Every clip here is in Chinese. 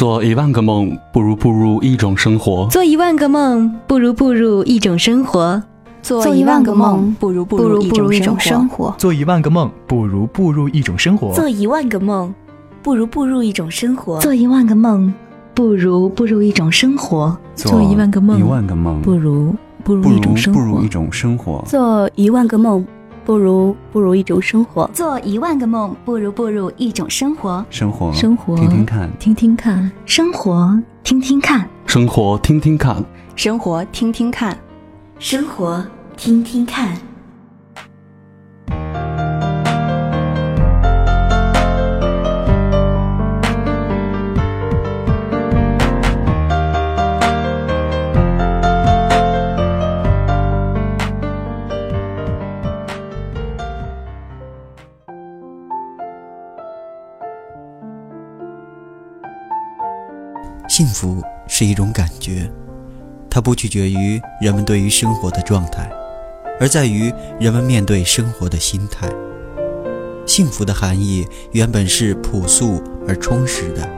做一万个梦，不如步入一种生活。做一万个梦，不如步入一种生活。做一万个梦，不如步入一种生活。做一万个梦，不如步入一种生活。做一万个梦，不如步入一种生活。做一万个梦，不如步入一种生活。做一万个梦，一万个梦，不如步入一种生活。步入一种生活。做一万个梦。不如不如一种生活，做一万个梦；不如步入一种生活，生活，生活，听听看，听听看，生活，听听看，生活，听听看，生活，听听看，生活，听听看。福是一种感觉，它不取决于人们对于生活的状态，而在于人们面对生活的心态。幸福的含义原本是朴素而充实的，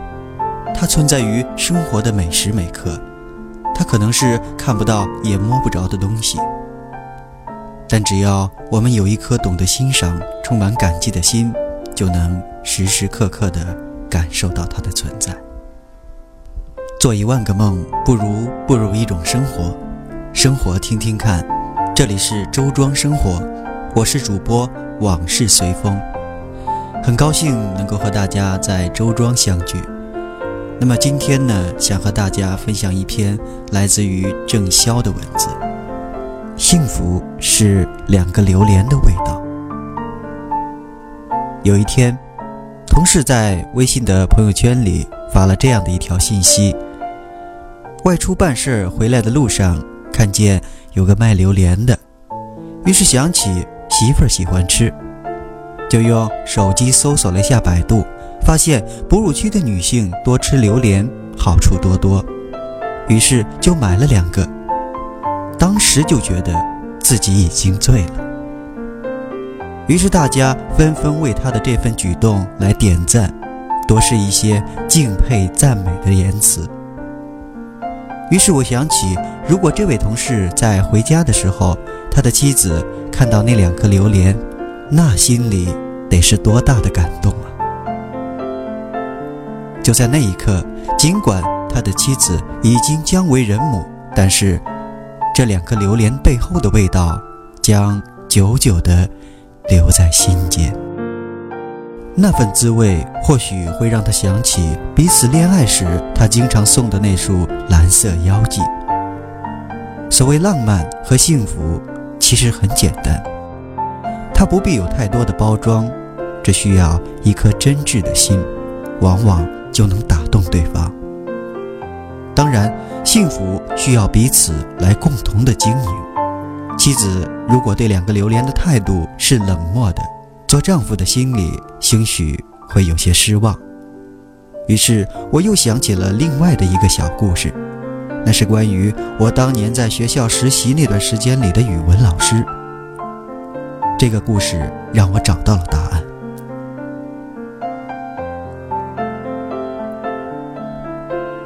它存在于生活的每时每刻。它可能是看不到也摸不着的东西，但只要我们有一颗懂得欣赏、充满感激的心，就能时时刻刻地感受到它的存在。做一万个梦，不如步入一种生活。生活，听听看。这里是周庄生活，我是主播往事随风。很高兴能够和大家在周庄相聚。那么今天呢，想和大家分享一篇来自于郑潇的文字。幸福是两个榴莲的味道。有一天，同事在微信的朋友圈里发了这样的一条信息。外出办事回来的路上，看见有个卖榴莲的，于是想起媳妇儿喜欢吃，就用手机搜索了一下百度，发现哺乳期的女性多吃榴莲好处多多，于是就买了两个。当时就觉得自己已经醉了，于是大家纷纷为他的这份举动来点赞，多是一些敬佩赞美的言辞。于是我想起，如果这位同事在回家的时候，他的妻子看到那两颗榴莲，那心里得是多大的感动啊！就在那一刻，尽管他的妻子已经将为人母，但是这两颗榴莲背后的味道，将久久地留在心间。那份滋味或许会让他想起彼此恋爱时，他经常送的那束蓝色妖姬。所谓浪漫和幸福，其实很简单，它不必有太多的包装，只需要一颗真挚的心，往往就能打动对方。当然，幸福需要彼此来共同的经营。妻子如果对两个榴莲的态度是冷漠的，做丈夫的心里兴许会有些失望，于是我又想起了另外的一个小故事，那是关于我当年在学校实习那段时间里的语文老师。这个故事让我找到了答案。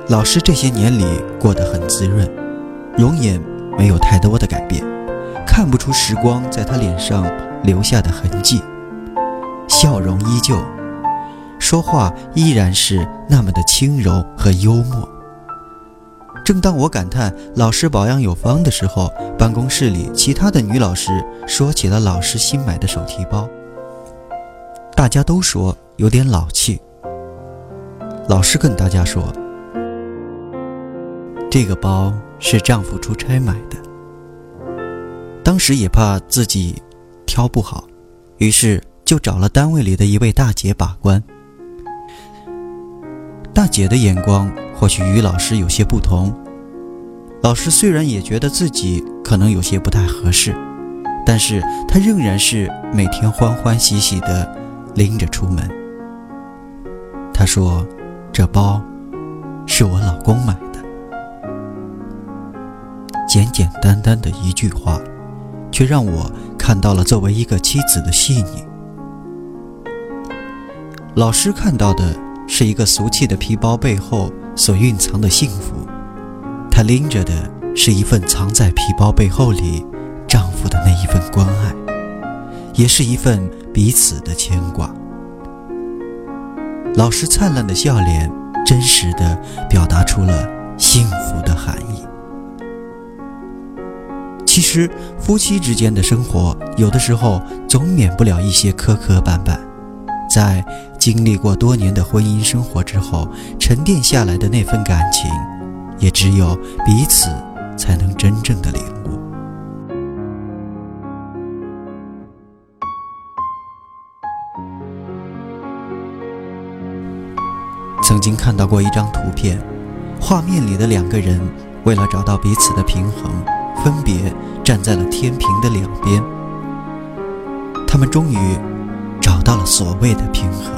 老师这些年里过得很滋润，容颜没有太多的改变，看不出时光在他脸上留下的痕迹。笑容依旧，说话依然是那么的轻柔和幽默。正当我感叹老师保养有方的时候，办公室里其他的女老师说起了老师新买的手提包，大家都说有点老气。老师跟大家说，这个包是丈夫出差买的。当时也怕自己挑不好，于是。就找了单位里的一位大姐把关。大姐的眼光或许与老师有些不同。老师虽然也觉得自己可能有些不太合适，但是他仍然是每天欢欢喜喜的拎着出门。他说：“这包是我老公买的。”简简单单的一句话，却让我看到了作为一个妻子的细腻。老师看到的是一个俗气的皮包背后所蕴藏的幸福。她拎着的是一份藏在皮包背后里丈夫的那一份关爱，也是一份彼此的牵挂。老师灿烂的笑脸，真实的表达出了幸福的含义。其实，夫妻之间的生活，有的时候总免不了一些磕磕绊绊。在经历过多年的婚姻生活之后，沉淀下来的那份感情，也只有彼此才能真正的领悟。曾经看到过一张图片，画面里的两个人为了找到彼此的平衡，分别站在了天平的两边。他们终于。找到了所谓的平衡，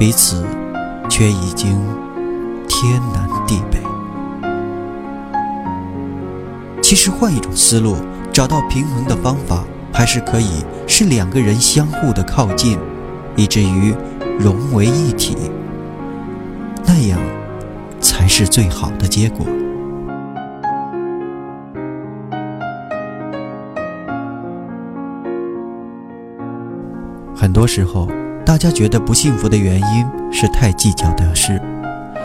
彼此却已经天南地北。其实换一种思路，找到平衡的方法，还是可以是两个人相互的靠近，以至于融为一体，那样才是最好的结果。很多时候，大家觉得不幸福的原因是太计较得失，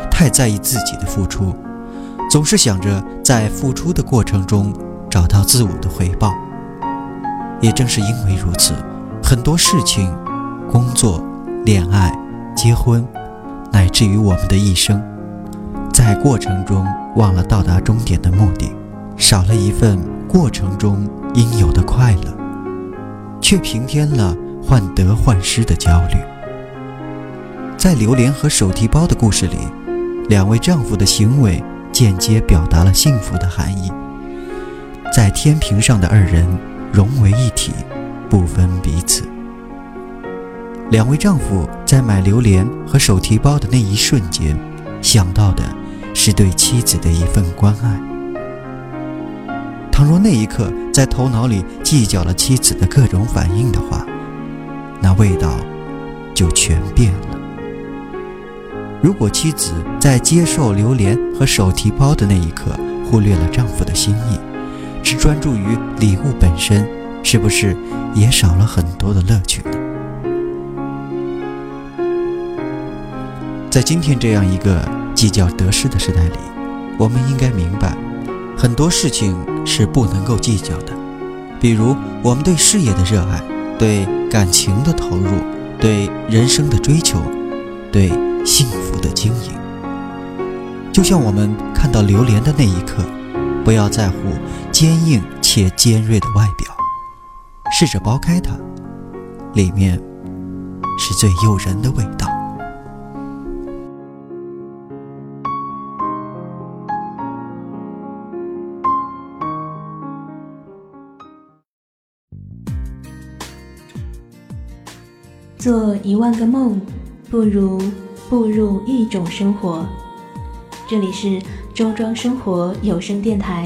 太在意自己的付出，总是想着在付出的过程中找到自我的回报。也正是因为如此，很多事情，工作、恋爱、结婚，乃至于我们的一生，在过程中忘了到达终点的目的，少了一份过程中应有的快乐，却平添了。患得患失的焦虑，在榴莲和手提包的故事里，两位丈夫的行为间接表达了幸福的含义。在天平上的二人融为一体，不分彼此。两位丈夫在买榴莲和手提包的那一瞬间，想到的是对妻子的一份关爱。倘若那一刻在头脑里计较了妻子的各种反应的话，那味道就全变了。如果妻子在接受榴莲和手提包的那一刻忽略了丈夫的心意，只专注于礼物本身，是不是也少了很多的乐趣呢？在今天这样一个计较得失的时代里，我们应该明白，很多事情是不能够计较的，比如我们对事业的热爱。对感情的投入，对人生的追求，对幸福的经营，就像我们看到榴莲的那一刻，不要在乎坚硬且尖锐的外表，试着剥开它，里面是最诱人的味道。做一万个梦，不如步入一种生活。这里是周庄生活有声电台。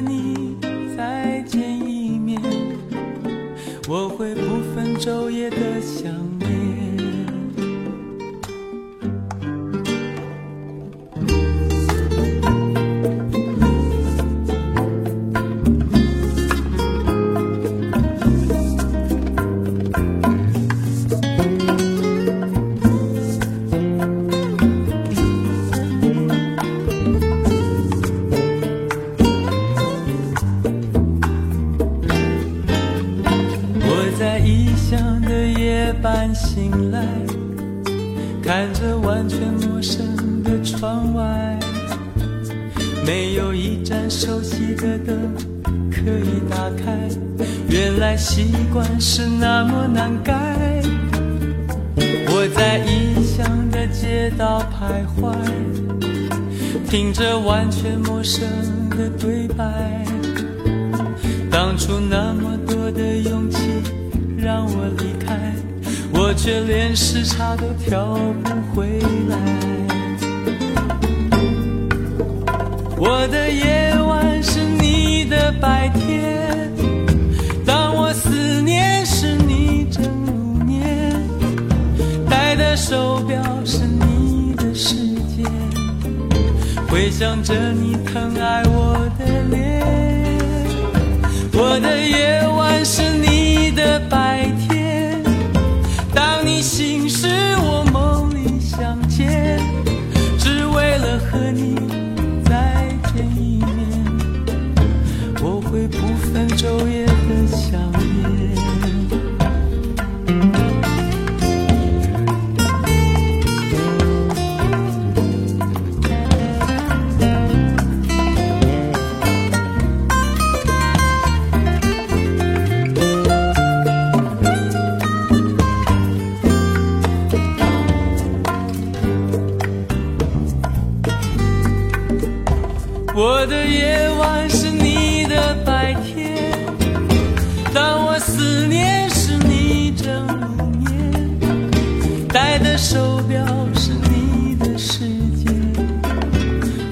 你再见一面。我会不分昼夜的想没有一盏熟悉的灯可以打开。原来习惯是那么难改。我在异乡的街道徘徊，听着完全陌生的对白。当初那么多的勇气让我离开，我却连时差都调不回来。我的夜晚是你的白天，当我思念时你正入眠，戴的手表是你的时间，回想着你疼爱我的脸。我的夜晚是你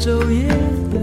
昼夜。